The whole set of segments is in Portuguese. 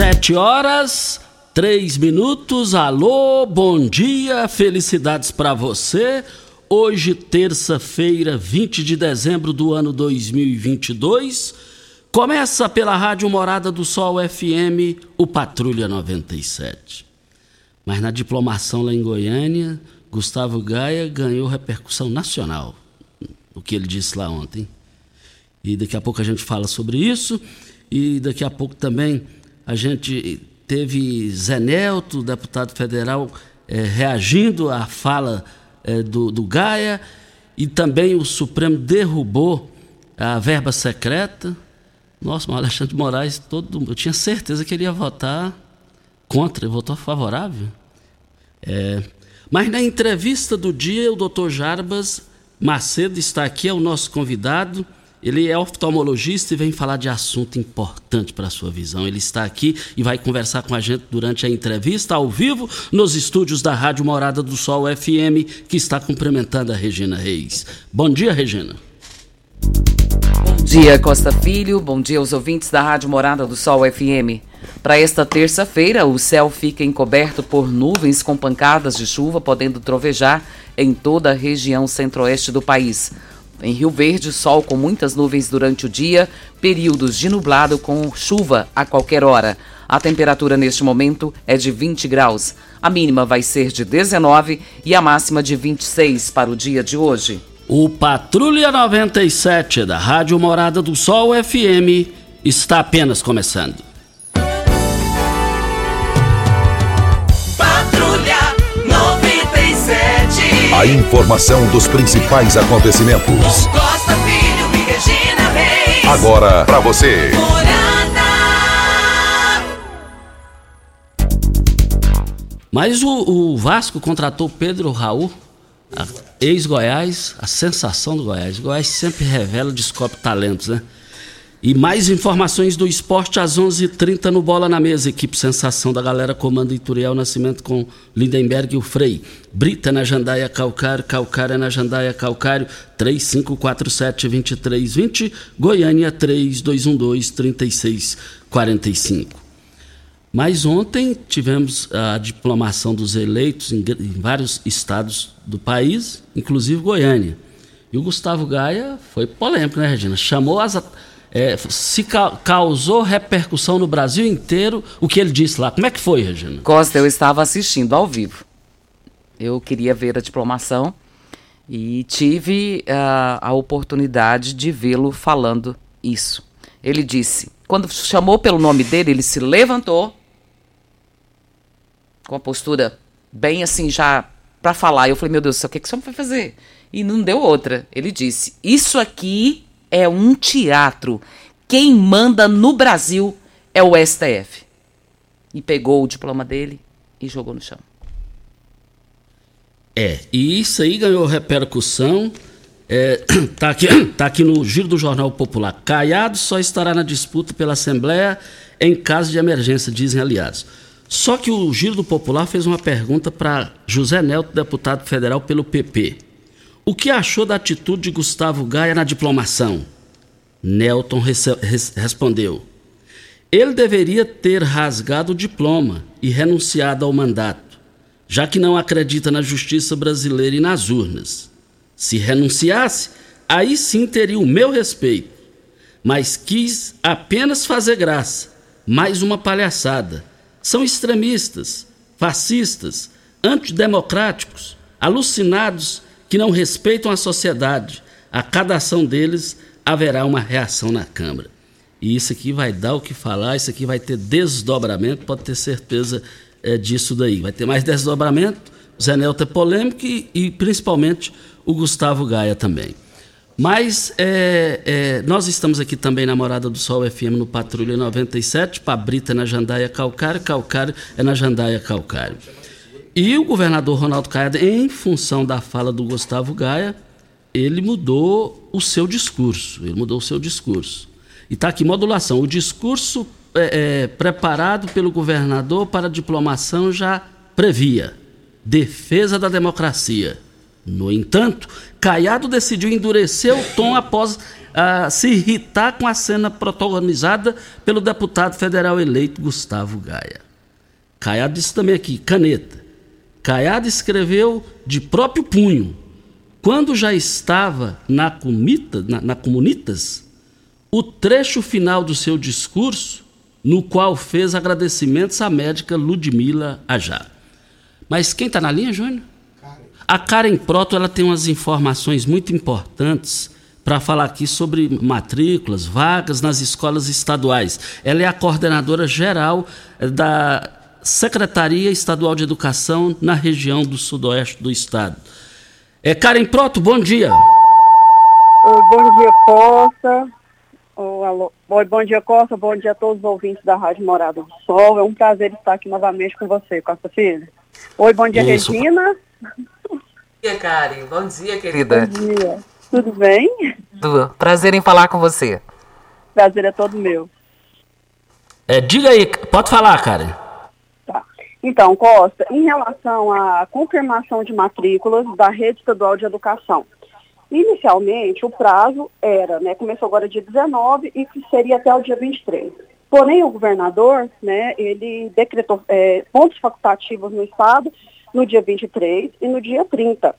Sete horas, três minutos. Alô, bom dia, felicidades para você. Hoje, terça-feira, 20 de dezembro do ano 2022. Começa pela Rádio Morada do Sol FM, o Patrulha 97. Mas na diplomação lá em Goiânia, Gustavo Gaia ganhou repercussão nacional. O que ele disse lá ontem. E daqui a pouco a gente fala sobre isso. E daqui a pouco também a gente teve Zé Nelto, deputado federal, eh, reagindo à fala eh, do, do Gaia, e também o Supremo derrubou a verba secreta. Nossa, o Alexandre de Moraes, todo, eu tinha certeza que ele ia votar contra, ele votou favorável. É, mas na entrevista do dia, o doutor Jarbas Macedo está aqui, é o nosso convidado. Ele é oftalmologista e vem falar de assunto importante para a sua visão. Ele está aqui e vai conversar com a gente durante a entrevista ao vivo nos estúdios da Rádio Morada do Sol FM, que está cumprimentando a Regina Reis. Bom dia, Regina. Bom dia, Costa Filho. Bom dia aos ouvintes da Rádio Morada do Sol FM. Para esta terça-feira, o céu fica encoberto por nuvens com pancadas de chuva, podendo trovejar em toda a região centro-oeste do país. Em Rio Verde, sol com muitas nuvens durante o dia, períodos de nublado com chuva a qualquer hora. A temperatura neste momento é de 20 graus. A mínima vai ser de 19 e a máxima de 26 para o dia de hoje. O Patrulha 97 da Rádio Morada do Sol FM está apenas começando. A informação dos principais acontecimentos. Costa Filho e Regina Reis. Agora para você. Mas o, o Vasco contratou Pedro Raul, a- ex-Goiás, a sensação do Goiás. O Goiás sempre revela, descobre talentos, né? E mais informações do esporte às 11:30 h 30 no Bola na Mesa. Equipe Sensação da galera comanda Ituriel Nascimento com Lindenberg e o Frei. Brita na Jandaia Calcário, Calcário na Jandaia Calcário, 3547-2320, Goiânia 3212-3645. Mas ontem tivemos a diplomação dos eleitos em vários estados do país, inclusive Goiânia. E o Gustavo Gaia foi polêmico, né, Regina? Chamou as. É, se ca- causou repercussão no Brasil inteiro o que ele disse lá. Como é que foi, Regina? Costa, eu estava assistindo ao vivo. Eu queria ver a diplomação e tive ah, a oportunidade de vê-lo falando isso. Ele disse, quando chamou pelo nome dele, ele se levantou com a postura bem assim já para falar. Eu falei, meu Deus o que, que o senhor vai fazer? E não deu outra. Ele disse, isso aqui é um teatro. Quem manda no Brasil é o STF. E pegou o diploma dele e jogou no chão. É, e isso aí ganhou repercussão. É, tá, aqui, tá aqui no Giro do Jornal Popular. Caiado só estará na disputa pela Assembleia em caso de emergência, dizem aliados. Só que o Giro do Popular fez uma pergunta para José Nelto, deputado federal pelo PP. O que achou da atitude de Gustavo Gaia na diplomação? Nelton res respondeu: Ele deveria ter rasgado o diploma e renunciado ao mandato, já que não acredita na justiça brasileira e nas urnas. Se renunciasse, aí sim teria o meu respeito. Mas quis apenas fazer graça, mais uma palhaçada são extremistas, fascistas, antidemocráticos, alucinados que não respeitam a sociedade. A cada ação deles haverá uma reação na Câmara. E isso aqui vai dar o que falar, isso aqui vai ter desdobramento, pode ter certeza é, disso daí. Vai ter mais desdobramento, o Zé Nelto é polêmico e, e principalmente o Gustavo Gaia também. Mas é, é, nós estamos aqui também na Morada do Sol FM no Patrulha 97, Pabrita na Jandaia Calcário, Calcário é na Jandaia Calcário. E o governador Ronaldo Caiado, em função da fala do Gustavo Gaia, ele mudou o seu discurso. Ele mudou o seu discurso. E está aqui modulação. O discurso é, é, preparado pelo governador para a diplomação já previa defesa da democracia no entanto, Caiado decidiu endurecer o tom após uh, se irritar com a cena protagonizada pelo deputado federal eleito Gustavo Gaia. Caiado disse também aqui, caneta. Caiado escreveu de próprio punho, quando já estava na, comita, na, na Comunitas, o trecho final do seu discurso, no qual fez agradecimentos à médica Ludmila Ajá. Mas quem está na linha, Júnior? A Karen Proto ela tem umas informações muito importantes para falar aqui sobre matrículas, vagas nas escolas estaduais. Ela é a coordenadora geral eh, da Secretaria Estadual de Educação na região do sudoeste do estado. É, Karen Proto, bom dia. Oi, bom dia, Costa. Oh, alô. Oi, bom dia, Costa. Bom dia a todos os ouvintes da Rádio Morada do Sol. É um prazer estar aqui novamente com você, Costa Filho. Oi, bom dia, Isso. Regina dia, Karen. Bom dia, querida. Bom dia. Tudo bem? Tudo. Prazer em falar com você. Prazer é todo meu. É, diga aí, pode falar, Karen. Então, Costa, em relação à confirmação de matrículas da Rede Estadual de Educação. Inicialmente, o prazo era, né, começou agora dia 19 e seria até o dia 23. Porém, o governador, né, ele decretou é, pontos facultativos no Estado no dia 23 e no dia 30.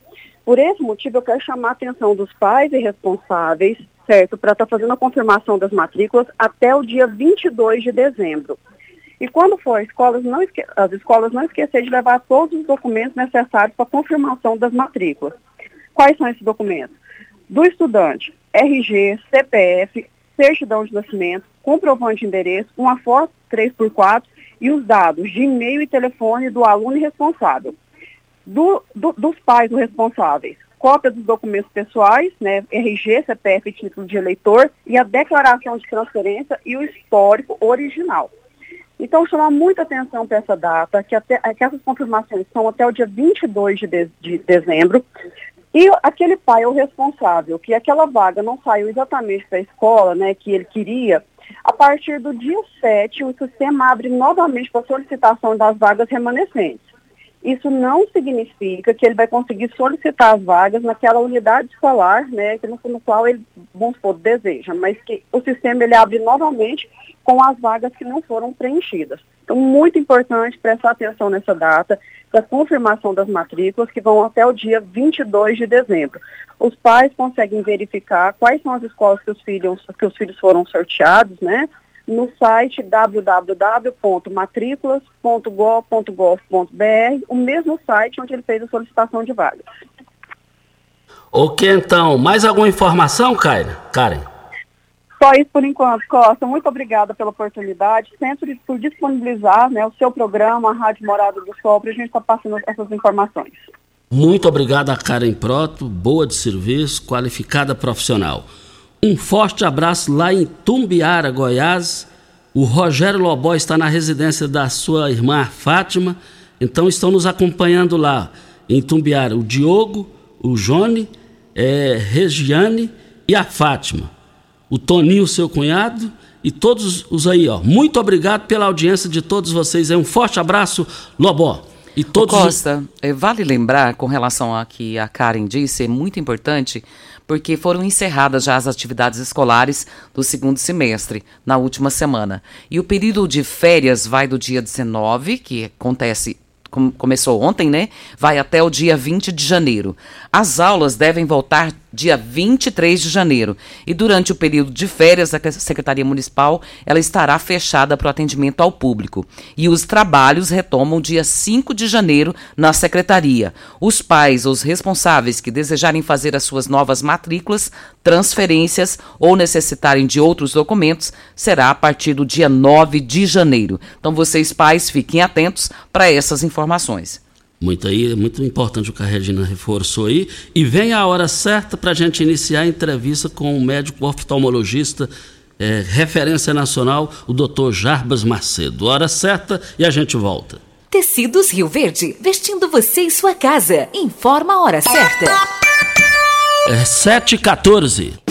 Por esse motivo, eu quero chamar a atenção dos pais e responsáveis, certo, para estar tá fazendo a confirmação das matrículas até o dia 22 de dezembro. E quando for, as escolas não, esque as escolas não esquecer de levar todos os documentos necessários para confirmação das matrículas. Quais são esses documentos? Do estudante, RG, CPF, certidão de nascimento, comprovante de endereço, uma foto 3x4 e os dados de e-mail e telefone do aluno responsável do, do, dos pais do responsáveis, cópia dos documentos pessoais, né, RG, CPF título de eleitor, e a declaração de transferência e o histórico original. Então, chamar muita atenção para essa data, que, até, que essas confirmações são até o dia 22 de, de, de dezembro, e aquele pai é o responsável, que aquela vaga não saiu exatamente para a escola, né, que ele queria, a partir do dia 7, o sistema abre novamente para solicitação das vagas remanescentes. Isso não significa que ele vai conseguir solicitar as vagas naquela unidade escolar, né, no, no qual ele, vamos supor, deseja, mas que o sistema ele abre novamente com as vagas que não foram preenchidas. Então, muito importante prestar atenção nessa data, da confirmação das matrículas, que vão até o dia 22 de dezembro. Os pais conseguem verificar quais são as escolas que os filhos, que os filhos foram sorteados, né? No site www.matriculas.gov.br, o mesmo site onde ele fez a solicitação de vaga. Ok, então, mais alguma informação, Karen? Karen? Só isso por enquanto, Costa. Muito obrigada pela oportunidade, sempre por disponibilizar né, o seu programa, a Rádio Morada do Sol, para a gente estar tá passando essas informações. Muito obrigado a Karen Proto, boa de serviço, qualificada profissional. Um forte abraço lá em Tumbiara, Goiás. O Rogério Lobó está na residência da sua irmã Fátima Então estão nos acompanhando lá em Tumbiara o Diogo, o Jone, é, Regiane e a Fátima. O Toninho, seu cunhado, e todos os aí, ó. Muito obrigado pela audiência de todos vocês. É um forte abraço, Lobó. E todos Costa, eh, vale lembrar, com relação a que a Karen disse, é muito importante, porque foram encerradas já as atividades escolares do segundo semestre, na última semana. E o período de férias vai do dia 19, que acontece com- começou ontem, né? Vai até o dia 20 de janeiro. As aulas devem voltar dia 23 de janeiro. E durante o período de férias, a Secretaria Municipal ela estará fechada para o atendimento ao público. E os trabalhos retomam dia 5 de janeiro na Secretaria. Os pais ou os responsáveis que desejarem fazer as suas novas matrículas, transferências ou necessitarem de outros documentos, será a partir do dia 9 de janeiro. Então, vocês, pais, fiquem atentos para essas informações. Muito aí, muito importante o que a Regina reforçou aí. E vem a hora certa para a gente iniciar a entrevista com o médico oftalmologista, eh, referência nacional, o doutor Jarbas Macedo. Hora certa e a gente volta. Tecidos Rio Verde, vestindo você e sua casa. Informa a hora certa. É 7h14.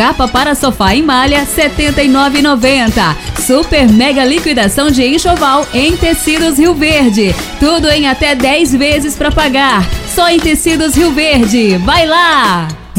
Capa para sofá em malha, R$ 79,90. Super mega liquidação de enxoval em tecidos Rio Verde. Tudo em até 10 vezes para pagar. Só em tecidos Rio Verde. Vai lá!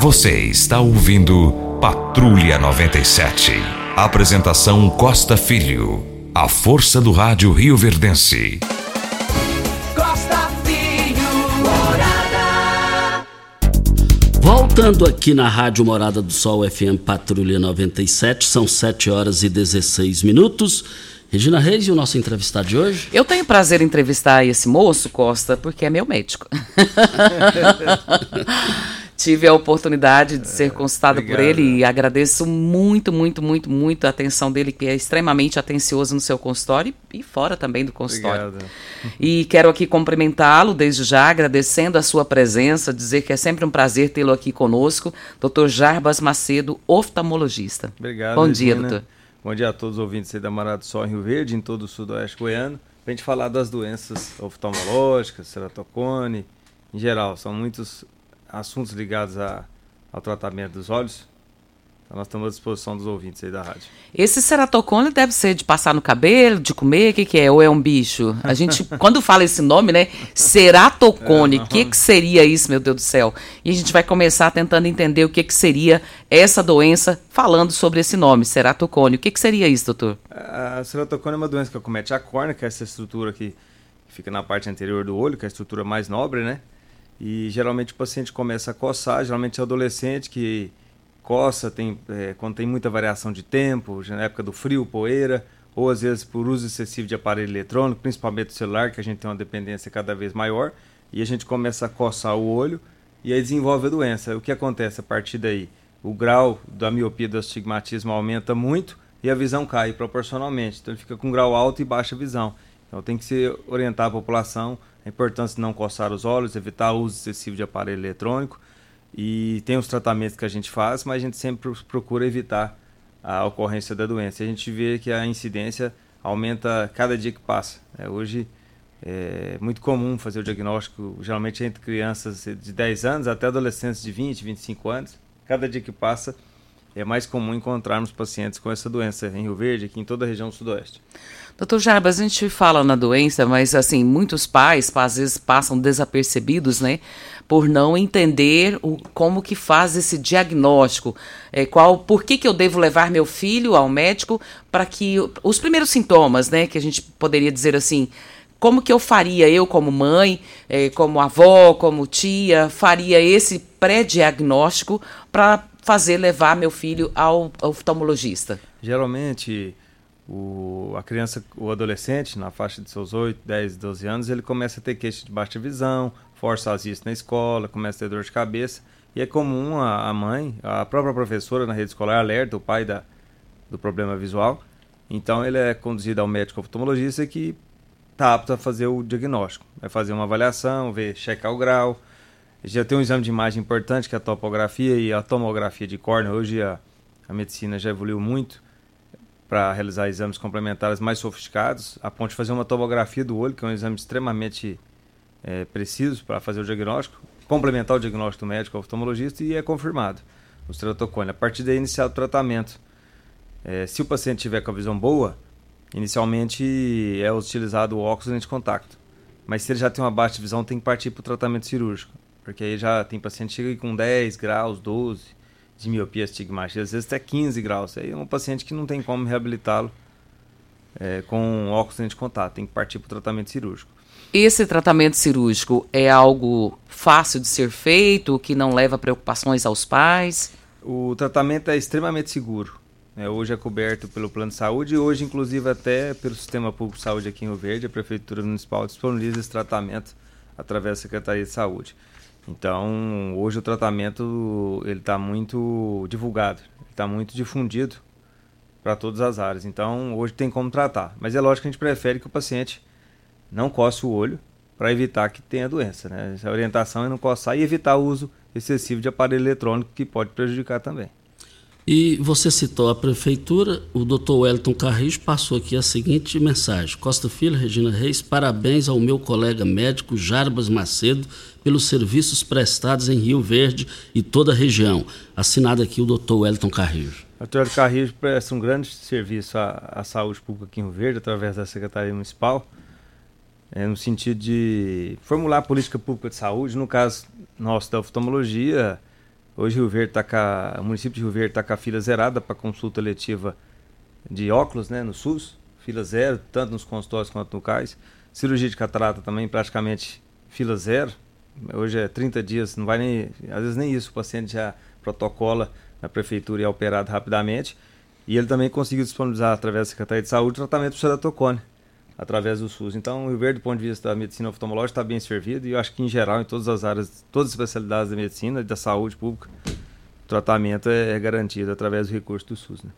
Você está ouvindo Patrulha 97. Apresentação Costa Filho. A força do rádio Rio Verdense. Costa Filho, morada. Voltando aqui na Rádio Morada do Sol FM Patrulha 97, são 7 horas e 16 minutos. Regina Reis e o nosso entrevistado de hoje? Eu tenho prazer em entrevistar esse moço, Costa, porque é meu médico. Tive a oportunidade de ser consultada por obrigado. ele e agradeço muito, muito, muito, muito a atenção dele, que é extremamente atencioso no seu consultório e fora também do consultório. Obrigado. E quero aqui cumprimentá-lo desde já, agradecendo a sua presença, dizer que é sempre um prazer tê-lo aqui conosco, Dr. Jarbas Macedo, oftalmologista. Obrigado. Bom dia, Regina. doutor. Bom dia a todos os ouvintes aí da Marada do Sol em Rio Verde, em todo o sudoeste goiano. Pra gente falar das doenças oftalmológicas, ceratocone, em geral, são muitos assuntos ligados a- ao tratamento dos olhos. Então nós estamos à disposição dos ouvintes aí da rádio. Esse ceratocone deve ser de passar no cabelo, de comer, o que, que é? Ou é um bicho? A gente, quando fala esse nome, né? Ceratocone, o que, que seria isso, meu Deus do céu? E a gente vai começar tentando entender o que, que seria essa doença, falando sobre esse nome, ceratocone. O que, que seria isso, doutor? A ceratocone é uma doença que acomete a córnea, que é essa estrutura que fica na parte anterior do olho, que é a estrutura mais nobre, né? E geralmente o paciente começa a coçar, geralmente é adolescente que coça tem, é, quando tem muita variação de tempo, na época do frio, poeira, ou às vezes por uso excessivo de aparelho eletrônico, principalmente o celular, que a gente tem uma dependência cada vez maior, e a gente começa a coçar o olho e aí desenvolve a doença. O que acontece a partir daí? O grau da miopia do astigmatismo aumenta muito e a visão cai proporcionalmente. Então ele fica com grau alto e baixa visão. Então tem que se orientar a população a importância de não coçar os olhos, evitar o uso excessivo de aparelho eletrônico. E tem os tratamentos que a gente faz, mas a gente sempre procura evitar a ocorrência da doença. A gente vê que a incidência aumenta cada dia que passa. É, hoje é muito comum fazer o diagnóstico, geralmente entre crianças de 10 anos até adolescentes de 20, 25 anos. Cada dia que passa é mais comum encontrarmos pacientes com essa doença em Rio Verde, aqui em toda a região sudoeste. Doutor Jarbas, a gente fala na doença, mas assim, muitos pais às vezes passam desapercebidos, né? por não entender o, como que faz esse diagnóstico, é, qual, por que, que eu devo levar meu filho ao médico para que os primeiros sintomas, né, que a gente poderia dizer assim, como que eu faria, eu como mãe, é, como avó, como tia, faria esse pré-diagnóstico para fazer levar meu filho ao, ao oftalmologista? Geralmente, o, a criança, o adolescente, na faixa de seus 8, 10, 12 anos, ele começa a ter queixa de baixa visão, força isso na escola, começa a ter dor de cabeça. E é comum a, a mãe, a própria professora na rede escolar alerta o pai da, do problema visual. Então ele é conduzido ao médico oftalmologista que está apto a fazer o diagnóstico. Vai fazer uma avaliação, ver, checar o grau. Já tem um exame de imagem importante que é a topografia e a tomografia de córnea. Hoje a, a medicina já evoluiu muito para realizar exames complementares mais sofisticados, a ponto de fazer uma tomografia do olho, que é um exame extremamente é, preciso para fazer o diagnóstico, complementar o diagnóstico do médico oftalmologista e é confirmado o ceratocone. A partir daí, iniciar o tratamento. É, se o paciente tiver com a visão boa, inicialmente é utilizado o óculos lente de contato. Mas se ele já tem uma baixa visão, tem que partir para o tratamento cirúrgico. Porque aí já tem paciente que chega com 10 graus, 12 de miopia astigmática, às vezes até 15 graus. Aí é um paciente que não tem como reabilitá-lo é, com óculos de contato, tem que partir para o tratamento cirúrgico. Esse tratamento cirúrgico é algo fácil de ser feito, que não leva preocupações aos pais? O tratamento é extremamente seguro. É, hoje é coberto pelo plano de saúde e hoje, inclusive, até pelo Sistema Público de Saúde aqui em Rio Verde, a Prefeitura Municipal disponibiliza esse tratamento através da Secretaria de Saúde. Então, hoje o tratamento ele está muito divulgado, está muito difundido para todas as áreas. Então, hoje tem como tratar. Mas é lógico que a gente prefere que o paciente não coce o olho para evitar que tenha doença. Né? A orientação é não coçar e evitar o uso excessivo de aparelho eletrônico que pode prejudicar também. E você citou a prefeitura, o doutor Wellington Carrijo passou aqui a seguinte mensagem: Costa Filho, Regina Reis, parabéns ao meu colega médico Jarbas Macedo pelos serviços prestados em Rio Verde e toda a região. Assinado aqui o doutor Wellington Carrijo. O doutor Carrijo presta um grande serviço à, à saúde pública aqui em Rio Verde, através da Secretaria Municipal é, no sentido de formular política pública de saúde. No caso nosso da oftalmologia, hoje Rio Verde tá com o município de Rio Verde está com a fila zerada para consulta letiva de óculos né, no SUS, fila zero, tanto nos consultórios quanto no CAIS. Cirurgia de catarata também praticamente fila zero. Hoje é 30 dias, não vai nem, às vezes nem isso, o paciente já protocola na prefeitura e é operado rapidamente. E ele também conseguiu disponibilizar através da Secretaria de Saúde tratamento para ceratocone através do SUS. Então, o Rio Verde, do ponto de vista da medicina oftalmológica, está bem servido e eu acho que, em geral, em todas as áreas, todas as especialidades da medicina e da saúde pública, o tratamento é, é garantido através do recurso do SUS. Né?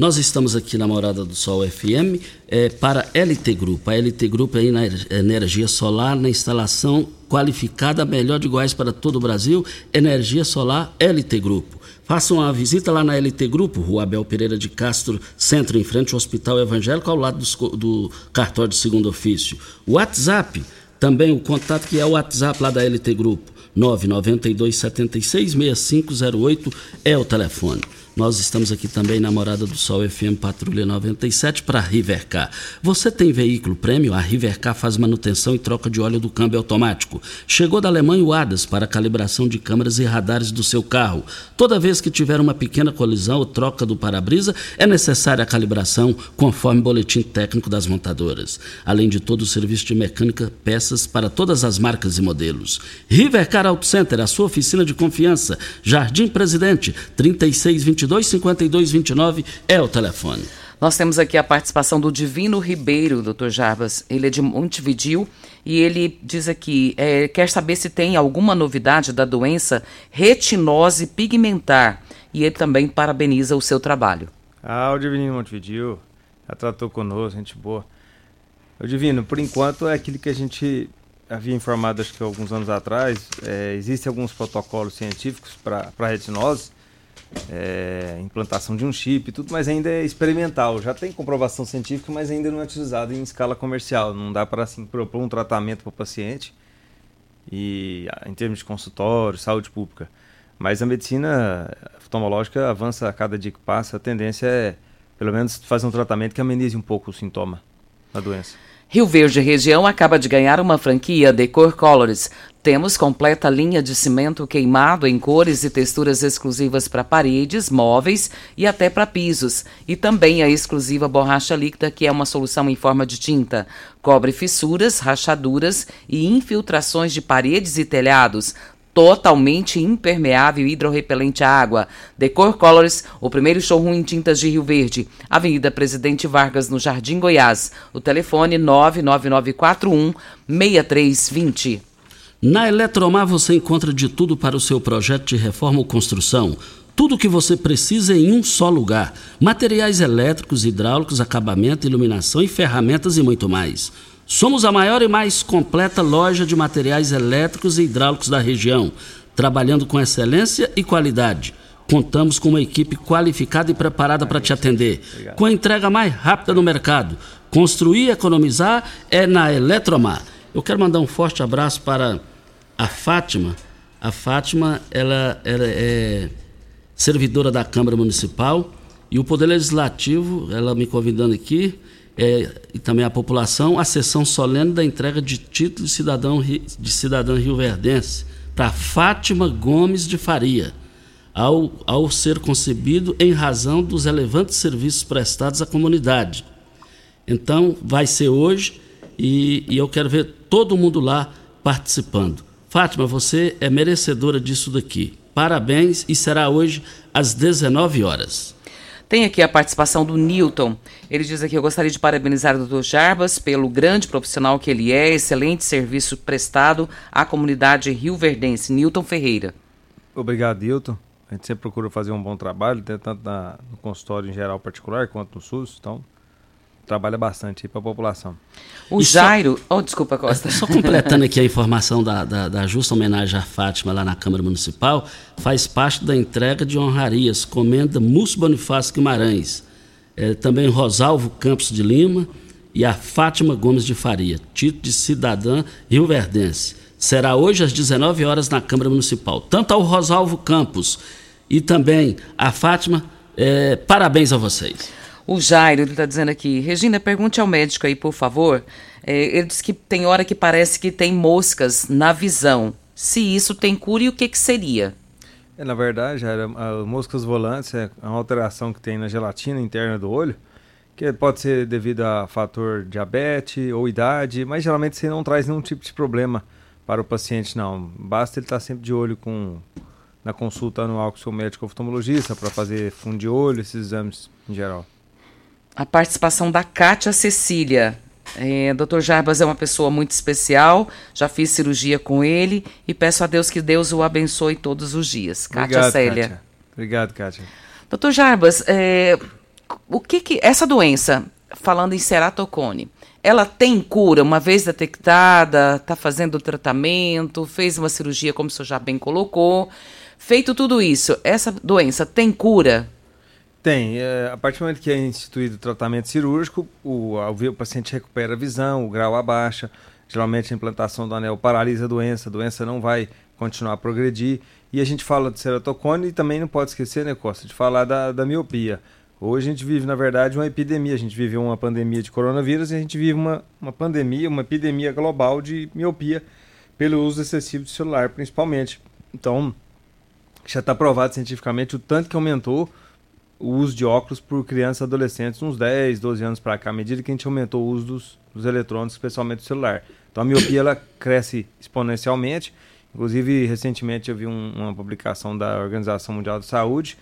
Nós estamos aqui na Morada do Sol FM é, para LT Grupo. A LT Grupo é na energia solar na instalação qualificada melhor de iguais para todo o Brasil. Energia solar LT Grupo. Faça uma visita lá na LT Grupo, Rua Abel Pereira de Castro, centro, em frente ao Hospital Evangélico, ao lado do, do cartório de segundo ofício. WhatsApp, também o contato que é o WhatsApp lá da LT Grupo, 992 76 6508 é o telefone. Nós estamos aqui também na Morada do Sol FM Patrulha 97 para Rivercar. Você tem veículo prêmio? A Rivercar faz manutenção e troca de óleo do câmbio automático. Chegou da Alemanha o ADAS para calibração de câmeras e radares do seu carro. Toda vez que tiver uma pequena colisão ou troca do para-brisa, é necessária a calibração conforme boletim técnico das montadoras. Além de todo o serviço de mecânica, peças para todas as marcas e modelos. Rivercar Auto Center, a sua oficina de confiança. Jardim Presidente, 3622 225229 é o telefone. Nós temos aqui a participação do Divino Ribeiro, doutor Jarbas. Ele é de Montevidil e ele diz aqui: é, quer saber se tem alguma novidade da doença retinose pigmentar. E ele também parabeniza o seu trabalho. Ah, o Divino Montevidil já tratou conosco, gente boa. O Divino, por enquanto é aquilo que a gente havia informado, acho que alguns anos atrás. É, Existem alguns protocolos científicos para retinose é, implantação de um chip e tudo, mas ainda é experimental. Já tem comprovação científica, mas ainda não é utilizado em escala comercial. Não dá para assim, propor um tratamento para o paciente e em termos de consultório, saúde pública. Mas a medicina oftalmológica avança a cada dia que passa. A tendência é, pelo menos, fazer um tratamento que amenize um pouco o sintoma da doença. Rio Verde Região acaba de ganhar uma franquia Decor Colors. Temos completa linha de cimento queimado em cores e texturas exclusivas para paredes, móveis e até para pisos. E também a exclusiva borracha líquida, que é uma solução em forma de tinta. Cobre fissuras, rachaduras e infiltrações de paredes e telhados totalmente impermeável e hidrorrepelente à água. Decor Colors, o primeiro showroom em tintas de Rio Verde. Avenida Presidente Vargas, no Jardim Goiás. O telefone 99941 6320. Na Eletromar você encontra de tudo para o seu projeto de reforma ou construção. Tudo o que você precisa em um só lugar: materiais elétricos, hidráulicos, acabamento, iluminação e ferramentas e muito mais. Somos a maior e mais completa loja de materiais elétricos e hidráulicos da região, trabalhando com excelência e qualidade. Contamos com uma equipe qualificada e preparada para te atender, com a entrega mais rápida no mercado. Construir e economizar é na Eletromar. Eu quero mandar um forte abraço para a Fátima. A Fátima, ela, ela é servidora da Câmara Municipal e o Poder Legislativo, ela me convidando aqui, é, e também a população a sessão solene da entrega de título de cidadão de cidadã rioverdense para Fátima Gomes de Faria, ao, ao ser concebido em razão dos relevantes serviços prestados à comunidade. Então, vai ser hoje e, e eu quero ver todo mundo lá participando. Fátima, você é merecedora disso daqui. Parabéns e será hoje às 19 horas. Tem aqui a participação do Newton. Ele diz aqui: Eu gostaria de parabenizar o Dr. Jarbas pelo grande profissional que ele é, excelente serviço prestado à comunidade rio-verdense. Newton Ferreira. Obrigado, Newton. A gente sempre procura fazer um bom trabalho, tanto na, no consultório em geral particular quanto no SUS. Então, trabalha bastante para a população. O Jairo. Só, oh, desculpa, Costa. Só completando aqui a informação da, da, da, justa homenagem à Fátima lá na Câmara Municipal, faz parte da entrega de honrarias, comenda Múcio Bonifácio Guimarães, é, também Rosalvo Campos de Lima e a Fátima Gomes de Faria, título de cidadã rio-verdense. Será hoje às 19 horas na Câmara Municipal. Tanto ao Rosalvo Campos e também a Fátima, é, parabéns a vocês. O Jairo, está dizendo aqui, Regina, pergunte ao médico aí, por favor. É, ele disse que tem hora que parece que tem moscas na visão. Se isso tem cura e o que, que seria? É, na verdade, Jairo, as moscas volantes é uma alteração que tem na gelatina interna do olho, que pode ser devido a fator diabetes ou idade, mas geralmente você não traz nenhum tipo de problema para o paciente, não. Basta ele estar sempre de olho com na consulta anual com o seu médico oftalmologista para fazer fundo de olho, esses exames em geral a participação da Kátia Cecília. É, Dr. Jarbas é uma pessoa muito especial, já fiz cirurgia com ele e peço a Deus que Deus o abençoe todos os dias. Kátia Célia. Kátia. Obrigado, Kátia. Dr. Jarbas, é, o que que essa doença, falando em ceratocone, ela tem cura uma vez detectada, está fazendo o tratamento, fez uma cirurgia, como o senhor já bem colocou. Feito tudo isso, essa doença tem cura? Tem. É, a partir do momento que é instituído o tratamento cirúrgico, o, o paciente recupera a visão, o grau abaixa. Geralmente a implantação do anel paralisa a doença, a doença não vai continuar a progredir. E a gente fala de ceratocone e também não pode esquecer, né, Costa, de falar da, da miopia. Hoje a gente vive, na verdade, uma epidemia. A gente vive uma pandemia de coronavírus e a gente vive uma, uma pandemia, uma epidemia global de miopia pelo uso excessivo de celular, principalmente. Então, já está provado cientificamente o tanto que aumentou o uso de óculos por crianças e adolescentes, uns 10, 12 anos para cá, à medida que a gente aumentou o uso dos, dos eletrônicos, especialmente do celular. Então a miopia ela cresce exponencialmente. Inclusive, recentemente eu vi um, uma publicação da Organização Mundial da Saúde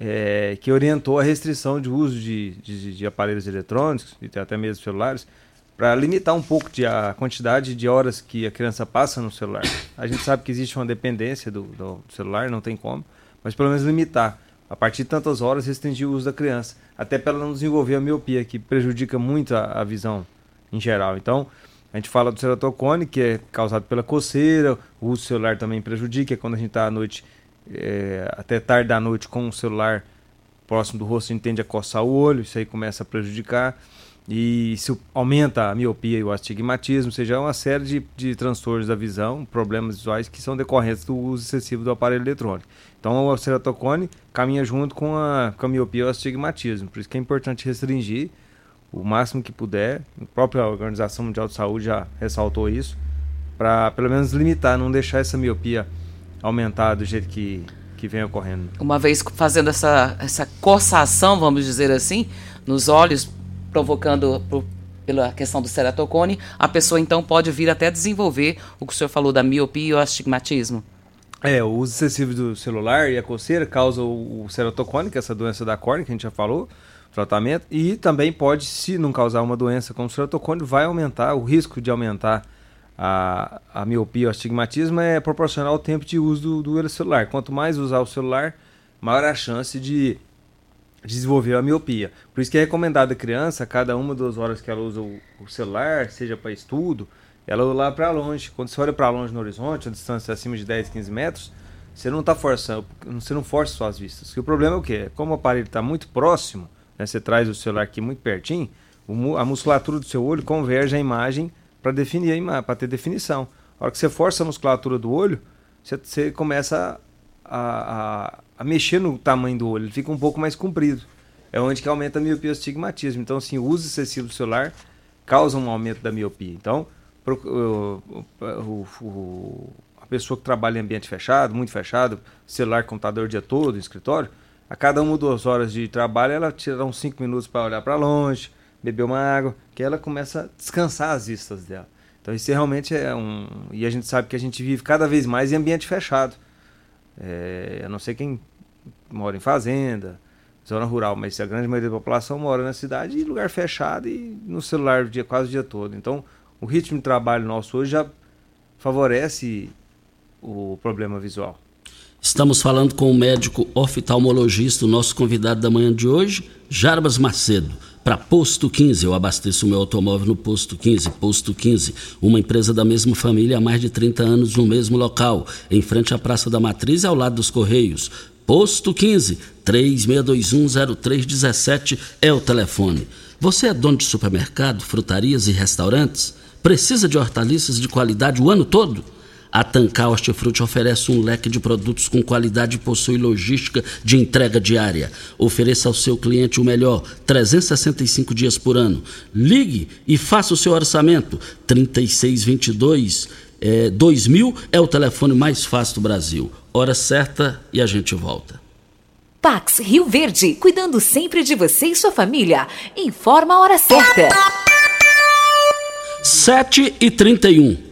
é, que orientou a restrição de uso de, de, de aparelhos eletrônicos, e até mesmo celulares, para limitar um pouco de, a quantidade de horas que a criança passa no celular. A gente sabe que existe uma dependência do, do celular, não tem como, mas pelo menos limitar a partir de tantas horas, restringir o uso da criança, até para ela não desenvolver a miopia, que prejudica muito a, a visão em geral. Então, a gente fala do ceratocone, que é causado pela coceira, o uso celular também prejudica, é quando a gente está à noite, é, até tarde da noite com o celular próximo do rosto, a gente tende a coçar o olho, isso aí começa a prejudicar. E isso aumenta a miopia e o astigmatismo, ou seja, é uma série de, de transtornos da visão, problemas visuais que são decorrentes do uso excessivo do aparelho eletrônico. Então o ceratocone caminha junto com a, com a miopia o astigmatismo, por isso que é importante restringir o máximo que puder. A própria Organização Mundial de Saúde já ressaltou isso, para pelo menos limitar, não deixar essa miopia aumentar do jeito que, que vem ocorrendo. Uma vez fazendo essa, essa coçação, vamos dizer assim, nos olhos, provocando pela questão do ceratocone, a pessoa então pode vir até desenvolver o que o senhor falou da miopia o astigmatismo. É, o uso excessivo do celular e a coceira causa o, ceratocone, que é essa doença da córnea que a gente já falou, tratamento, e também pode, se não causar uma doença como o ceratocone, vai aumentar, o risco de aumentar a, a miopia, o astigmatismo é proporcional ao tempo de uso do, do celular. Quanto mais usar o celular, maior a chance de desenvolver a miopia. Por isso que é recomendado a criança, cada uma das horas que ela usa o, o celular, seja para estudo, ela lá para longe. Quando você olha para longe no horizonte, a distância acima de 10, 15 metros, você não está forçando, você não força suas vistas. Porque o problema é o quê? Como o aparelho está muito próximo, né, você traz o celular aqui muito pertinho, a musculatura do seu olho converge a imagem para definir para ter definição. A hora que você força a musculatura do olho, você, você começa a, a, a, mexer no tamanho do olho, ele fica um pouco mais comprido. É onde que aumenta a miopia e o astigmatismo. Então, assim, o uso excessivo do celular causa um aumento da miopia. Então, o, o, o, a pessoa que trabalha em ambiente fechado, muito fechado, celular, computador o dia todo, escritório, a cada uma ou duas horas de trabalho ela tira uns cinco minutos para olhar para longe, beber uma água, que ela começa a descansar as vistas dela. Então isso realmente é um. E a gente sabe que a gente vive cada vez mais em ambiente fechado. É, a não ser quem mora em fazenda, zona rural, mas a grande maioria da população mora na cidade e lugar fechado e no celular o dia, quase o dia todo. Então o ritmo de trabalho nosso hoje já favorece o problema visual. Estamos falando com o médico oftalmologista, o nosso convidado da manhã de hoje, Jarbas Macedo. Para Posto 15, eu abasteço meu automóvel no Posto 15. Posto 15, uma empresa da mesma família há mais de 30 anos no mesmo local, em frente à Praça da Matriz e ao lado dos Correios. Posto 15, 36210317 é o telefone. Você é dono de supermercado, frutarias e restaurantes? Precisa de hortaliças de qualidade o ano todo? A Tancar Hortifruti oferece um leque de produtos com qualidade e possui logística de entrega diária. Ofereça ao seu cliente o melhor 365 dias por ano. Ligue e faça o seu orçamento. 3622 é, 2000 é o telefone mais fácil do Brasil. Hora certa e a gente volta. Pax Rio Verde, cuidando sempre de você e sua família. Informa a hora certa. 7 e 31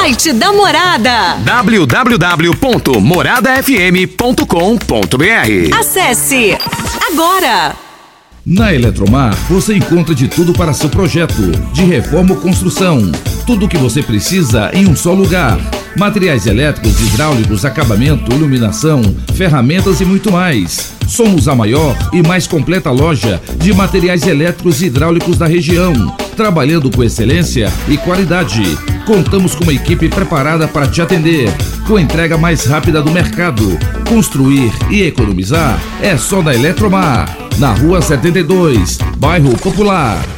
Site da Morada. www.moradafm.com.br Acesse agora. Na Eletromar, você encontra de tudo para seu projeto, de reforma ou construção. Tudo o que você precisa em um só lugar. Materiais elétricos, hidráulicos, acabamento, iluminação, ferramentas e muito mais. Somos a maior e mais completa loja de materiais elétricos e hidráulicos da região, trabalhando com excelência e qualidade. Contamos com uma equipe preparada para te atender, com entrega mais rápida do mercado. Construir e economizar é só da Eletromar, na Rua 72, Bairro Popular.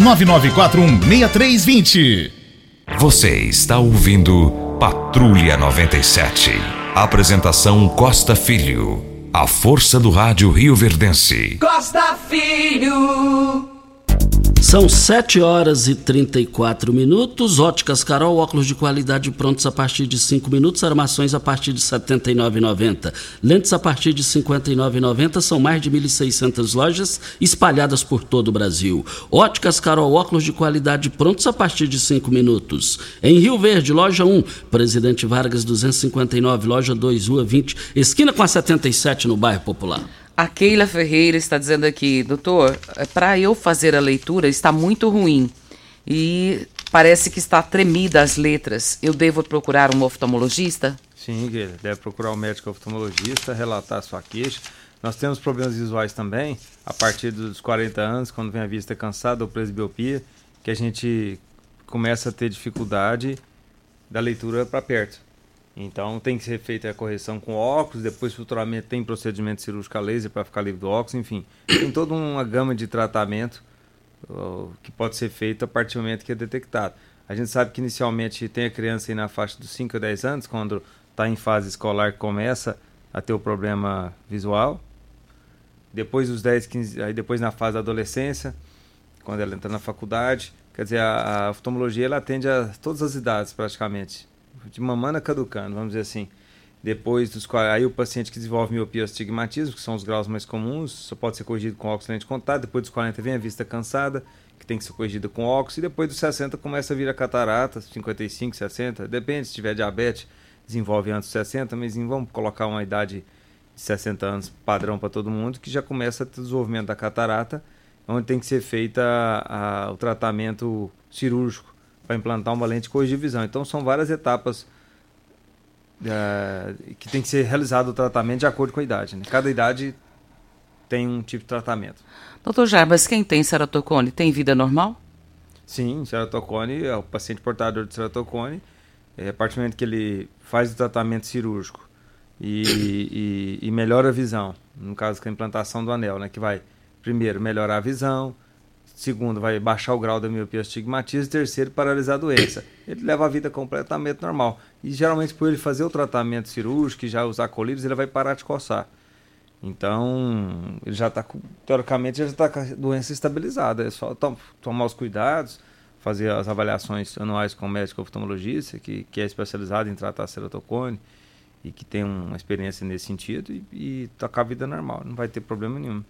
99416320. Você está ouvindo Patrulha 97. Apresentação Costa Filho. A força do rádio Rio Verdense. Costa Filho. São 7 horas e 34 minutos. Óticas Carol, óculos de qualidade prontos a partir de 5 minutos, armações a partir de R$ 79,90. Lentes a partir de R$ 59,90. São mais de 1.600 lojas espalhadas por todo o Brasil. Óticas Carol, óculos de qualidade prontos a partir de 5 minutos. Em Rio Verde, loja 1, Presidente Vargas 259, loja 2, Rua 20, esquina com a 77 no bairro Popular. A Keila Ferreira está dizendo aqui, doutor, para eu fazer a leitura está muito ruim e parece que está tremida as letras. Eu devo procurar um oftalmologista? Sim, Keila, deve procurar um médico oftalmologista, relatar sua queixa. Nós temos problemas visuais também, a partir dos 40 anos, quando vem a vista cansada ou presbiopia, que a gente começa a ter dificuldade da leitura para perto. Então tem que ser feita a correção com óculos, depois futuramente tem procedimento cirúrgico a laser para ficar livre do óculos, enfim. Tem toda uma gama de tratamento uh, que pode ser feito a partir do momento que é detectado. A gente sabe que inicialmente tem a criança aí na faixa dos 5 a 10 anos, quando está em fase escolar começa a ter o problema visual. Depois dos 10, 15, aí depois na fase da adolescência, quando ela entra na faculdade, quer dizer, a, a oftalmologia ela atende a todas as idades praticamente de mamana caducando, vamos dizer assim. Depois dos aí o paciente que desenvolve miopia ou astigmatismo, que são os graus mais comuns, só pode ser corrigido com óculos de contato. Depois dos 40 vem a vista cansada, que tem que ser corrigida com óculos. E depois dos 60 começa a vir a catarata, 55, 60, depende, se tiver diabetes, desenvolve antes dos 60, mas vamos colocar uma idade de 60 anos padrão para todo mundo, que já começa o desenvolvimento da catarata, onde tem que ser feita a, a, o tratamento cirúrgico para implantar uma lente corrigir visão. Então são várias etapas é, que tem que ser realizado o tratamento de acordo com a idade. Né? Cada idade tem um tipo de tratamento. Doutor Jarbas, quem tem ceratocone tem vida normal? Sim, ceratocone é o paciente portador de ceratocone. É, a partir do momento que ele faz o tratamento cirúrgico e, e, e melhora a visão, no caso com a implantação do anel, né, que vai primeiro melhorar a visão, Segundo, vai baixar o grau da miopia astigmatismo. Terceiro, paralisar a doença. Ele leva a vida completamente normal. E geralmente, por ele fazer o tratamento cirúrgico e já usar colírios, ele vai parar de coçar. Então, ele já está, teoricamente, já está com a doença estabilizada. É só tom, tomar os cuidados, fazer as avaliações anuais com o médico oftalmologista, que, que é especializado em tratar ceratocone e que tem uma experiência nesse sentido, e, e tocar a vida normal. Não vai ter problema nenhum.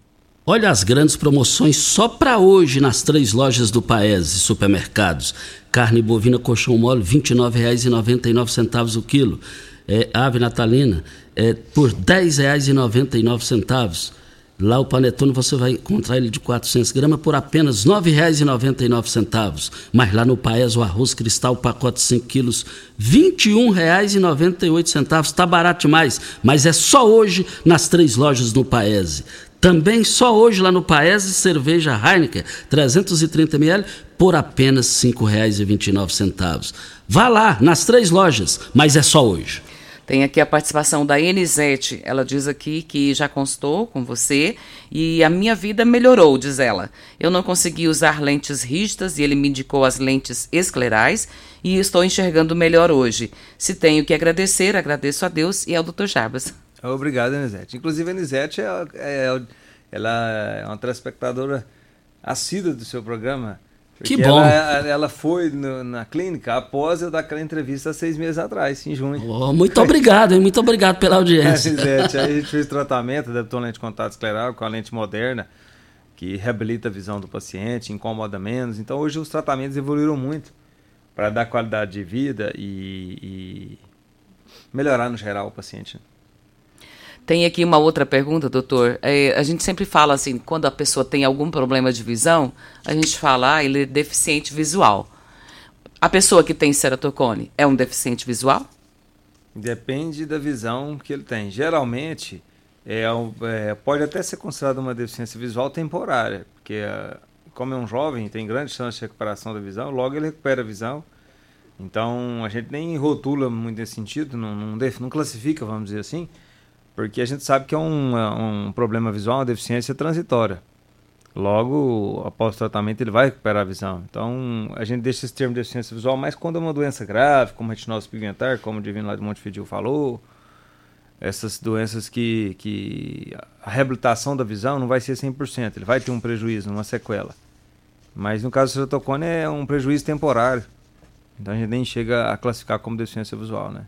Olha as grandes promoções só para hoje nas três lojas do Paese Supermercados. Carne bovina colchão mole R$ 29,99 o quilo. é, ave natalina, é, por R$ 10,99. Lá o panetone você vai encontrar ele de 400 gramas por apenas R$ 9,99. Mas lá no Paes o arroz cristal, pacote 5 quilos, R$ 21,98. Está barato demais, mas é só hoje nas três lojas no Paese. Também só hoje lá no Paese, cerveja Heineken, 330 ml, por apenas R$ 5,29. Vá lá nas três lojas, mas é só hoje. Tem aqui a participação da Enisete. Ela diz aqui que já constou com você e a minha vida melhorou, diz ela. Eu não consegui usar lentes rígidas e ele me indicou as lentes esclerais e estou enxergando melhor hoje. Se tenho que agradecer, agradeço a Deus e ao Dr. Jarbas. Obrigado, Enisete. Inclusive, a Enisete é, é, ela é uma telespectadora assídua do seu programa. Que bom. Ela, ela foi no, na clínica após eu dar aquela entrevista seis meses atrás, em junho. Oh, muito obrigado, hein? Muito obrigado pela audiência. É, aí a gente fez tratamento, adaptou lente de contato escleral com a lente moderna, que reabilita a visão do paciente, incomoda menos. Então hoje os tratamentos evoluíram muito para dar qualidade de vida e, e melhorar no geral o paciente. Tem aqui uma outra pergunta, doutor. É, a gente sempre fala assim, quando a pessoa tem algum problema de visão, a gente fala, ah, ele é deficiente visual. A pessoa que tem ceratocone é um deficiente visual? Depende da visão que ele tem. Geralmente, é, é pode até ser considerado uma deficiência visual temporária, porque como é um jovem, tem grande chance de recuperação da visão, logo ele recupera a visão. Então, a gente nem rotula muito nesse sentido, não, não, não classifica, vamos dizer assim, porque a gente sabe que é um, é um problema visual, uma deficiência transitória. Logo, após o tratamento, ele vai recuperar a visão. Então, a gente deixa esse termo de deficiência visual mais quando é uma doença grave, como retinose pigmentar, como o Divino lá de Montevideo falou. Essas doenças que, que a reabilitação da visão não vai ser 100%, ele vai ter um prejuízo, uma sequela. Mas no caso do ceratocone é um prejuízo temporário. Então a gente nem chega a classificar como deficiência visual, né?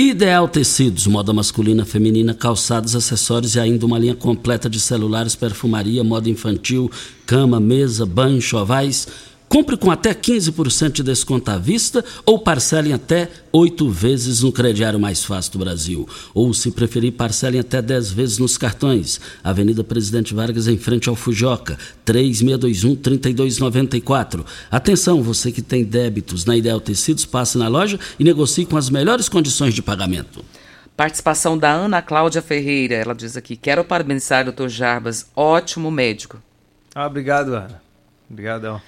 Ideal Tecidos, moda masculina, feminina, calçados, acessórios e ainda uma linha completa de celulares, perfumaria, moda infantil, cama, mesa, banho, chovais Compre com até 15% de desconto à vista ou parcelem até oito vezes no crediário mais fácil do Brasil. Ou, se preferir, parcelem até 10 vezes nos cartões. Avenida Presidente Vargas, em frente ao Fujoca, 3621-3294. Atenção, você que tem débitos na Ideal Tecidos, passe na loja e negocie com as melhores condições de pagamento. Participação da Ana Cláudia Ferreira. Ela diz aqui: Quero parabenizar o Dr. Jarbas, ótimo médico. Ah, obrigado, Ana. Obrigadão.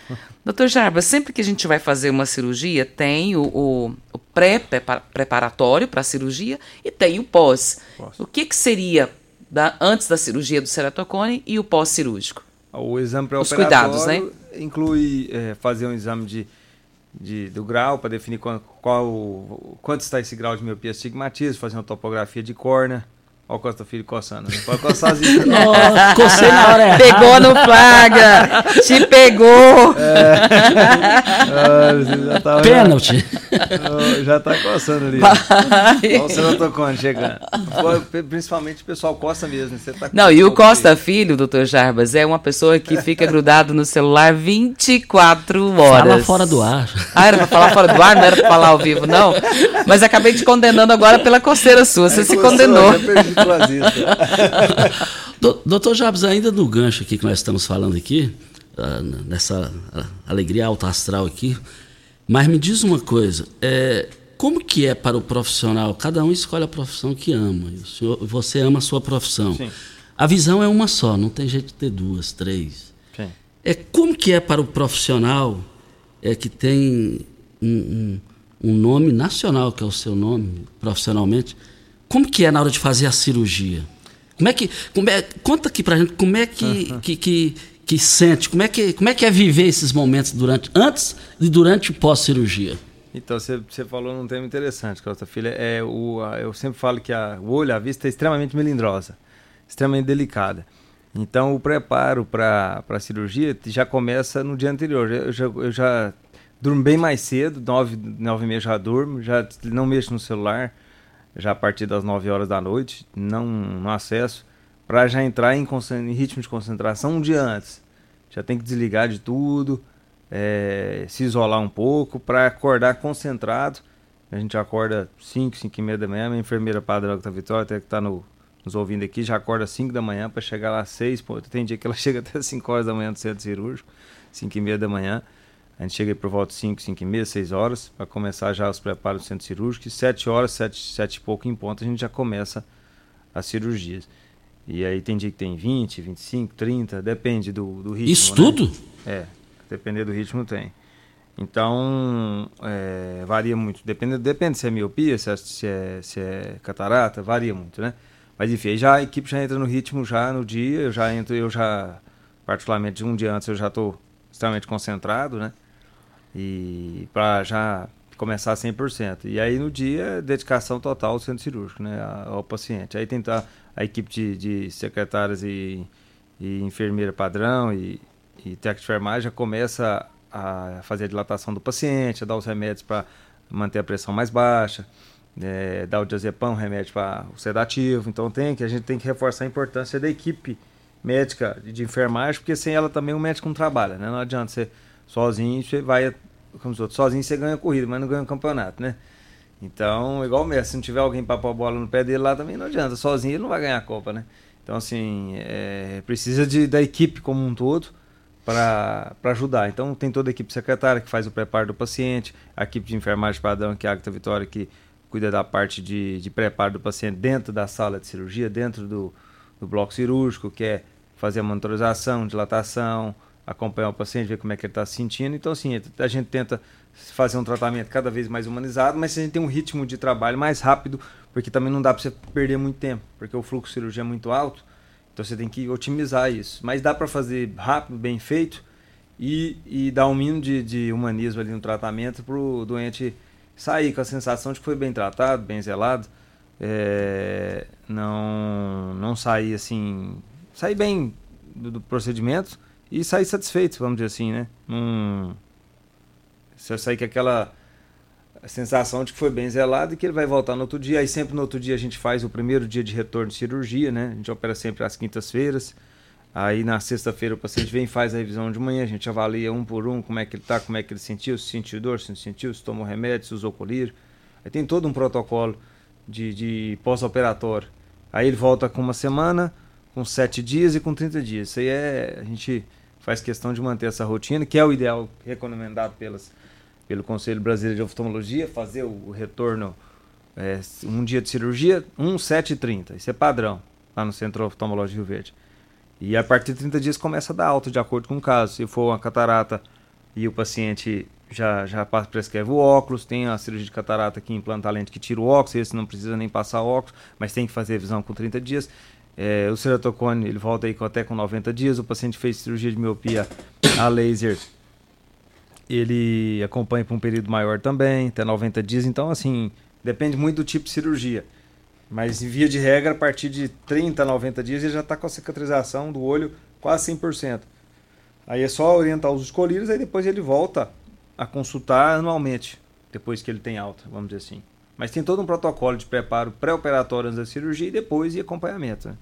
Doutor Jarbas, sempre que a gente vai fazer uma cirurgia, tem o, o, o pré-preparatório para a cirurgia e tem o pós. O que, que seria da, antes da cirurgia do ceratocone e o pós-cirúrgico? O exame pré-operatório Os cuidados, né? inclui é, fazer um exame de, de do grau para definir qual, qual, quanto está esse grau de miopia astigmatismo, fazer uma topografia de córnea Olha o Costa Filho coçando. Não pode coçar assim. oh, cocei na hora errada. Pegou no flagra. Te pegou. É. Ah, tá, Pênalti. Já, já tá coçando ali. Olha o Senatocone chegando. Principalmente o pessoal coça mesmo. Você tá Não, e o Costa Filho, doutor Jarbas, é uma pessoa que fica grudado no celular 24 horas. Fala fora do ar. Ah, era pra falar fora do ar? Não era pra falar ao vivo, não? Mas acabei te condenando agora pela coceira sua. Você é, se condenou. Já Doutor Jabs, ainda no gancho aqui que nós estamos falando aqui, uh, nessa alegria alta astral aqui, mas me diz uma coisa, é, como que é para o profissional? Cada um escolhe a profissão que ama. Senhor, você ama a sua profissão. Sim. A visão é uma só, não tem jeito de ter duas, três. Sim. É como que é para o profissional é que tem um, um, um nome nacional, que é o seu nome profissionalmente, como que é na hora de fazer a cirurgia? Como é que. Como é, conta aqui pra gente como é que, que, que, que, sente, como é que, como é que é viver esses momentos durante, antes e durante e pós-cirurgia. Então, você, você falou num tema interessante, Costa Filha. É, o, a, eu sempre falo que a, o olho, a vista é extremamente melindrosa, extremamente delicada. Então, o preparo para a cirurgia já começa no dia anterior. Eu já, eu já durmo bem mais cedo, nove, nove e meia já durmo, já não mexo no celular já a partir das 9 horas da noite, não no acesso, para já entrar em, em, ritmo de concentração um dia antes. Já tem que desligar de tudo, é, se isolar um pouco para acordar concentrado A gente acorda 5, 5 e meia da manhã. Minha enfermeira padrão que tá Vitória, até que tá no, nos ouvindo aqui, já acorda 5 da manhã para chegar lá às 6. Tem dia que ela chega até 5 horas da manhã no centro cirúrgico, 5 e meia da manhã. A gente chega aí por volta de 5, 5 e meia, 6 horas, para começar já os preparos do centro cirúrgico. E 7 horas, 7, 7 e pouco em ponto, a gente já começa as cirurgias. E aí tem dia que tem 20, 25, 30, depende do, do ritmo. Isso né? tudo? É, depender do ritmo tem. Então, é, varia muito. Depende, depende se é miopia, se é, se, é, se é catarata, varia muito, né? Mas enfim, já a equipe já entra no ritmo já no dia, eu já entro, eu já, particularmente um dia antes, eu já estou extremamente concentrado, né? E para já começar 100%. E aí no dia, dedicação total ao centro cirúrgico, né? Ao paciente. Aí tentar a equipe de, de secretárias e, e enfermeira padrão e, e técnico de enfermagem já começa a fazer a dilatação do paciente, a dar os remédios para manter a pressão mais baixa, é, dar o diazepam, remédio para o sedativo. Então tem que a gente tem que reforçar a importância da equipe médica de enfermagem, porque sem ela também o médico não trabalha, né? Não adianta você sozinho, você vai como os outros, sozinho você ganha corrida, mas não ganha campeonato, né? Então, igual o Messi, se não tiver alguém para pôr a bola no pé dele lá também não adianta, sozinho ele não vai ganhar a Copa, né? Então, assim, é, precisa de, da equipe como um todo para ajudar. Então tem toda a equipe secretária que faz o preparo do paciente, a equipe de enfermagem padrão, que é a Agta Vitória, que cuida da parte de, de preparo do paciente dentro da sala de cirurgia, dentro do, do bloco cirúrgico, que é fazer a monitorização, dilatação, acompanhar o paciente, ver como é que ele está se sentindo. Então, assim, a gente tenta fazer um tratamento cada vez mais humanizado, mas a gente tem um ritmo de trabalho mais rápido, porque também não dá para você perder muito tempo, porque o fluxo de cirurgia é muito alto. Então você tem que otimizar isso. Mas dá para fazer rápido, bem feito e, e dar um mínimo de, de humanismo ali no tratamento para o doente sair com a sensação de que foi bem tratado, bem zelado. É, não, não sair assim. Sair bem do, do, procedimento e sair satisfeito, vamos dizer assim, né? Não, você sair com aquela sensação de que foi bem zelado e que ele vai voltar no outro dia. Aí sempre no outro dia a gente faz o primeiro dia de retorno de cirurgia, né? A gente opera sempre às quintas-feiras. Aí na sexta-feira o paciente vem faz a revisão de manhã, a gente avalia um por um como é que ele está, como é que ele sentiu, se sentiu dor, se não sentiu, se tomou remédio, se usou colírio. Aí tem todo um protocolo de, de pós-operatório. Aí ele volta com uma semana, com sete dias e com 30 dias. Isso aí é. A gente faz questão de manter essa rotina, que é o ideal recomendado pelas, pelo Conselho Brasileiro de Oftalmologia, fazer o retorno é, um dia de cirurgia, 1, 7 e 30. Isso é padrão lá no Centro Oftalmológico Rio Verde. E a partir de 30 dias começa a dar alta de acordo com o caso. Se for uma catarata e o paciente já, já prescreve o óculos, tem a cirurgia de catarata que implanta a lente que tira o óculos, esse não precisa nem passar óculos, mas tem que fazer revisão com 30 dias. É, o ceratocone ele volta aí até com 90 dias. O paciente fez cirurgia de miopia a laser, ele acompanha por um período maior também, até 90 dias. Então, assim, depende muito do tipo de cirurgia. Mas, em via de regra, a partir de 30 a 90 dias, ele já está com a cicatrização do olho quase 100%. Aí é só orientar os colírios, aí depois ele volta a consultar anualmente, depois que ele tem alta, vamos dizer assim. Mas tem todo um protocolo de preparo pré-operatório antes da cirurgia e depois e acompanhamento. Né?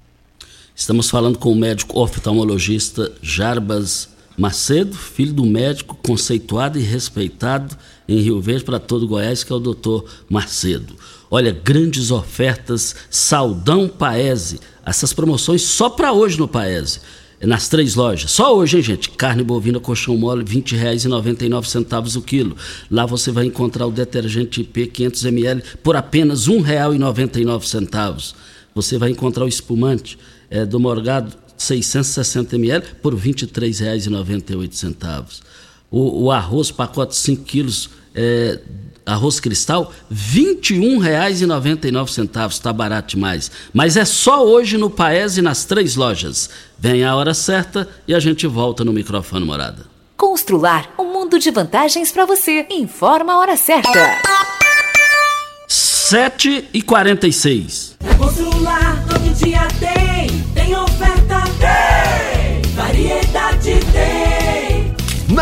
Estamos falando com o médico oftalmologista Jarbas Macedo, filho do médico conceituado e respeitado em Rio Verde para todo Goiás, que é o doutor Macedo. Olha, grandes ofertas, Saldão Paese. Essas promoções só para hoje no Paese. Nas três lojas. Só hoje, hein, gente? Carne bovina, colchão mole, R$ 20,99 o quilo. Lá você vai encontrar o detergente IP 500ml por apenas R$ 1,99. Você vai encontrar o espumante é, do Morgado 660 ml por R$ 23,98. O, o arroz, pacote 5 quilos, é, arroz cristal, R$ 21,99. Está barato demais. Mas é só hoje no Paese nas três lojas. Vem a hora certa e a gente volta no microfone morada. Constrular um mundo de vantagens para você. Informa a hora certa. 7 e 46 Constrular todo dia tem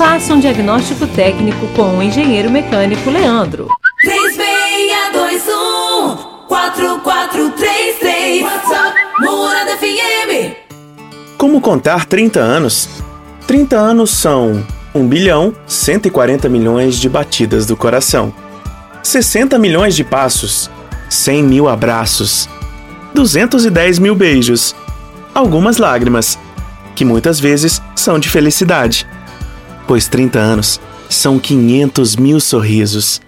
Faça um diagnóstico técnico com o engenheiro mecânico Leandro. 3621 4433 WhatsApp Morada FM. Como contar 30 anos? 30 anos são 1 bilhão 140 milhões de batidas do coração, 60 milhões de passos, 100 mil abraços, 210 mil beijos, algumas lágrimas, que muitas vezes são de felicidade, pois 30 anos são 500 mil sorrisos.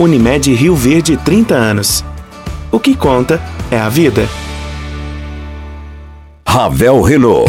Unimed Rio Verde 30 anos. O que conta é a vida. Ravel Renault.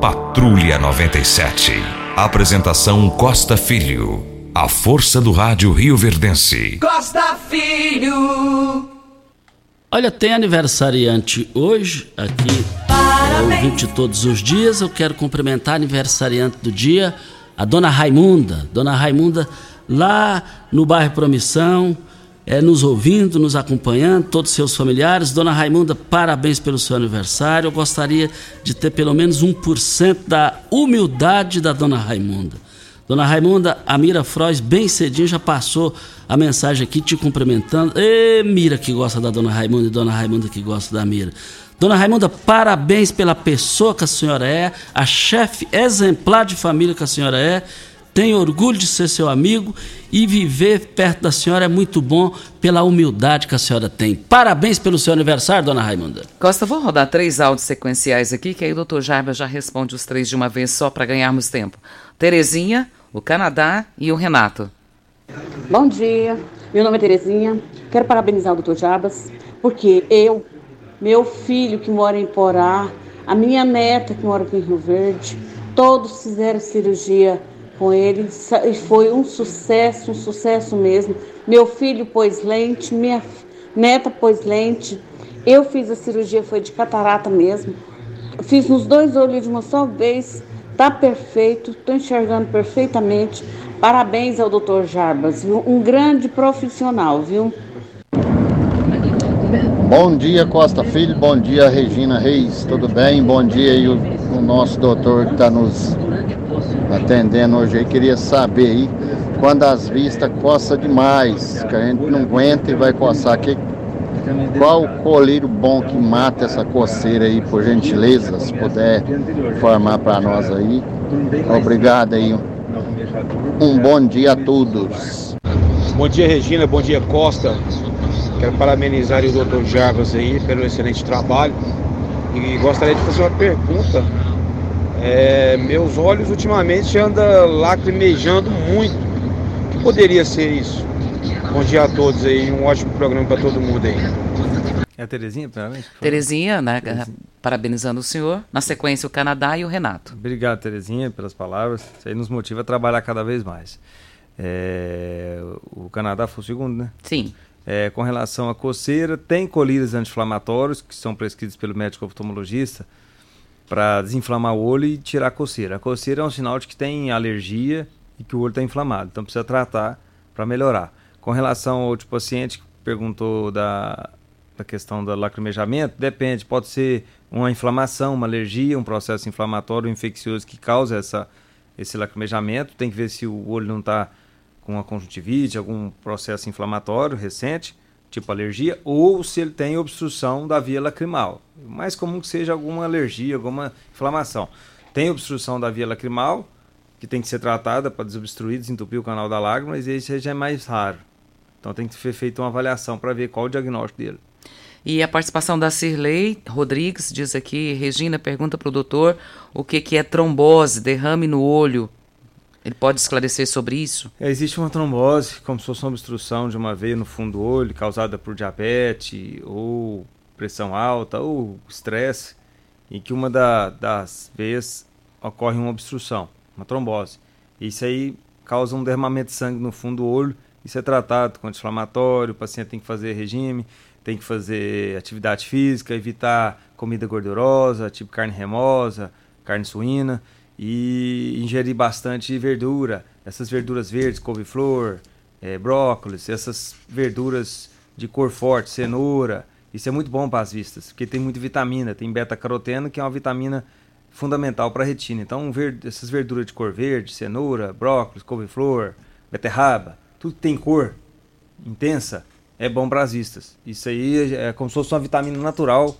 Patrulha 97. Apresentação Costa Filho. A força do rádio Rio Verdense. Costa Filho. Olha, tem aniversariante hoje aqui, ouvinte todos os dias. Eu quero cumprimentar a aniversariante do dia, a dona Raimunda. Dona Raimunda, lá no bairro Promissão, é, nos ouvindo, nos acompanhando, todos os seus familiares. Dona Raimunda, parabéns pelo seu aniversário. Eu gostaria de ter pelo menos 1% da humildade da Dona Raimunda. Dona Raimunda, a Mira Frois, bem cedinho, já passou a mensagem aqui te cumprimentando. Ê, Mira que gosta da Dona Raimunda e Dona Raimunda que gosta da Mira. Dona Raimunda, parabéns pela pessoa que a senhora é, a chefe exemplar de família que a senhora é. Tenho orgulho de ser seu amigo e viver perto da senhora é muito bom pela humildade que a senhora tem. Parabéns pelo seu aniversário, dona Raimunda. Costa, vou rodar três áudios sequenciais aqui, que aí o doutor Jaiba já responde os três de uma vez só para ganharmos tempo. Terezinha, o Canadá e o Renato. Bom dia, meu nome é Terezinha. Quero parabenizar o doutor Jabas, porque eu, meu filho que mora em Porá, a minha neta que mora aqui em Rio Verde, todos fizeram cirurgia com ele e foi um sucesso, um sucesso mesmo. Meu filho pôs lente, minha neta pôs lente. Eu fiz a cirurgia, foi de catarata mesmo. Fiz nos dois olhos de uma só vez, tá perfeito, tô enxergando perfeitamente. Parabéns ao Dr. Jarbas, viu? um grande profissional, viu? Bom dia, Costa Filho. Bom dia, Regina Reis. Tudo bem? Bom dia aí o, o nosso doutor que está nos atendendo hoje aí. Queria saber aí quando as vistas coça demais, que a gente não aguenta e vai coçar. Que, qual o colírio bom que mata essa coceira aí, por gentileza, se puder informar para nós aí. Obrigado aí. Um bom dia a todos. Bom dia, Regina. Bom dia, Costa. Quero parabenizar o Dr. Jarbas aí pelo excelente trabalho. E gostaria de fazer uma pergunta. É, meus olhos ultimamente andam lacrimejando muito. O que poderia ser isso? Bom dia a todos aí, um ótimo programa para todo mundo aí. É a Terezinha, primeiramente? Terezinha, né? Parabenizando o senhor. Na sequência, o Canadá e o Renato. Obrigado, Terezinha, pelas palavras. Isso aí nos motiva a trabalhar cada vez mais. É, o Canadá foi o segundo, né? Sim. É, com relação à coceira, tem colírios anti-inflamatórios que são prescritos pelo médico oftalmologista para desinflamar o olho e tirar a coceira. A coceira é um sinal de que tem alergia e que o olho está inflamado, então precisa tratar para melhorar. Com relação ao outro paciente que perguntou da, da questão do lacrimejamento, depende, pode ser uma inflamação, uma alergia, um processo inflamatório infeccioso que causa essa, esse lacrimejamento. Tem que ver se o olho não está com uma conjuntivite, algum processo inflamatório recente, tipo alergia, ou se ele tem obstrução da via lacrimal. Mais comum que seja alguma alergia, alguma inflamação. Tem obstrução da via lacrimal, que tem que ser tratada para desobstruir, desentupir o canal da lágrima, mas esse já é mais raro. Então tem que ser feita uma avaliação para ver qual o diagnóstico dele. E a participação da Cirlei Rodrigues diz aqui, Regina pergunta para o doutor o que, que é trombose, derrame no olho. Ele pode esclarecer sobre isso? É, existe uma trombose, como se fosse uma obstrução de uma veia no fundo do olho, causada por diabetes, ou pressão alta, ou estresse, em que uma da, das veias ocorre uma obstrução, uma trombose. Isso aí causa um derramamento de sangue no fundo do olho, isso é tratado com anti-inflamatório, o paciente tem que fazer regime, tem que fazer atividade física, evitar comida gordurosa, tipo carne remosa, carne suína e ingerir bastante verdura, essas verduras verdes, couve-flor, é, brócolis, essas verduras de cor forte, cenoura. Isso é muito bom para as vistas, porque tem muita vitamina, tem beta-caroteno, que é uma vitamina fundamental para a retina. Então, essas verduras de cor verde, cenoura, brócolis, couve-flor, beterraba, tudo que tem cor intensa, é bom para as vistas. Isso aí é como se fosse uma vitamina natural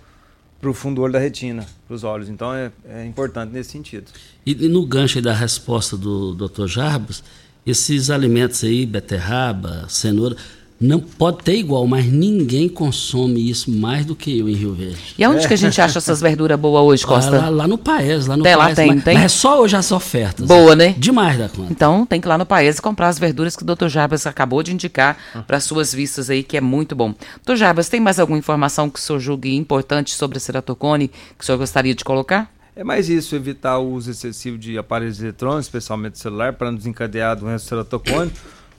para o fundo do olho da retina, para os olhos. Então é, é, importante nesse sentido. E, e no gancho da resposta do Dr. Jarbas, esses alimentos aí, beterraba, cenoura, não pode ter igual, mas ninguém consome isso mais do que eu em Rio Verde. E aonde é. que a gente acha essas verduras boas hoje, Costa? Lá, lá, lá no Paes, lá no tem, Paes. Lá tem, mas, tem? Mas é só hoje as ofertas. Boa, né? Demais da conta. Então tem que ir lá no Paes comprar as verduras que o Dr. Jarbas acabou de indicar ah. para suas vistas aí, que é muito bom. Dr. Jarbas, tem mais alguma informação que o senhor julgue importante sobre a ceratocone que o senhor gostaria de colocar? É mais isso, evitar o uso excessivo de aparelhos eletrônicos, especialmente celular, para não desencadear a doença ceratocone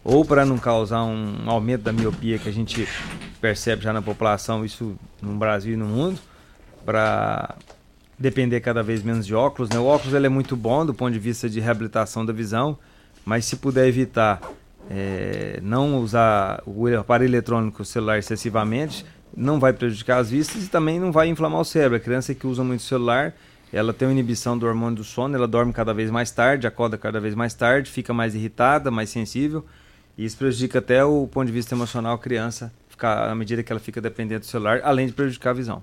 ou para não causar um aumento da miopia que a gente percebe já na população, isso no Brasil e no mundo, para depender cada vez menos de óculos. Né? O óculos ele é muito bom do ponto de vista de reabilitação da visão, mas se puder evitar é, não usar o aparelho eletrônico celular excessivamente, não vai prejudicar as vistas e também não vai inflamar o cérebro. A criança que usa muito celular, ela tem uma inibição do hormônio do sono, ela dorme cada vez mais tarde, acorda cada vez mais tarde, fica mais irritada, mais sensível e isso prejudica até o ponto de vista emocional a criança, ficar, à medida que ela fica dependente do celular, além de prejudicar a visão.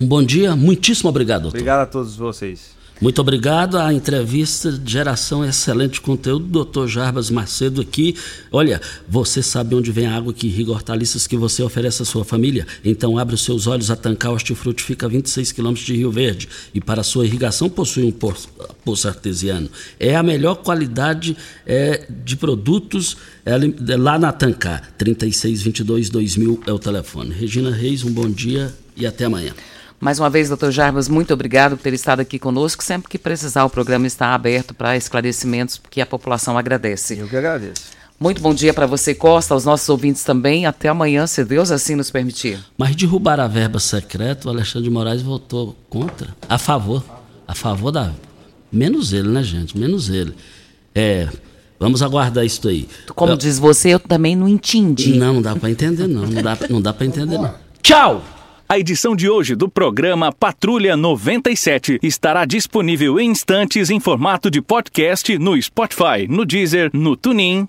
Um bom dia, muitíssimo obrigado. Doutor. Obrigado a todos vocês. Muito obrigado. A entrevista de geração excelente conteúdo, doutor Jarbas Macedo aqui. Olha, você sabe onde vem a água que irriga hortaliças que você oferece à sua família? Então abre os seus olhos, a Tancar Hortifruti fica a 26 quilômetros de Rio Verde e para sua irrigação possui um poço, poço artesiano. É a melhor qualidade é, de produtos é, é lá na Tancar. 3622 2000 é o telefone. Regina Reis, um bom dia e até amanhã. Mais uma vez, doutor Jarbas, muito obrigado por ter estado aqui conosco. Sempre que precisar, o programa está aberto para esclarecimentos que a população agradece. Eu que agradeço. Muito bom dia para você, Costa, aos nossos ouvintes também. Até amanhã, se Deus assim nos permitir. Mas derrubar a verba secreta, o Alexandre de Moraes votou contra, a favor. A favor da. Menos ele, né, gente? Menos ele. É. Vamos aguardar isso aí. Como eu... diz você, eu também não entendi. Não, não dá para entender, não. Não dá, não dá para entender, não. Tchau! A edição de hoje do programa Patrulha 97 estará disponível em instantes em formato de podcast no Spotify, no Deezer, no TuneIn,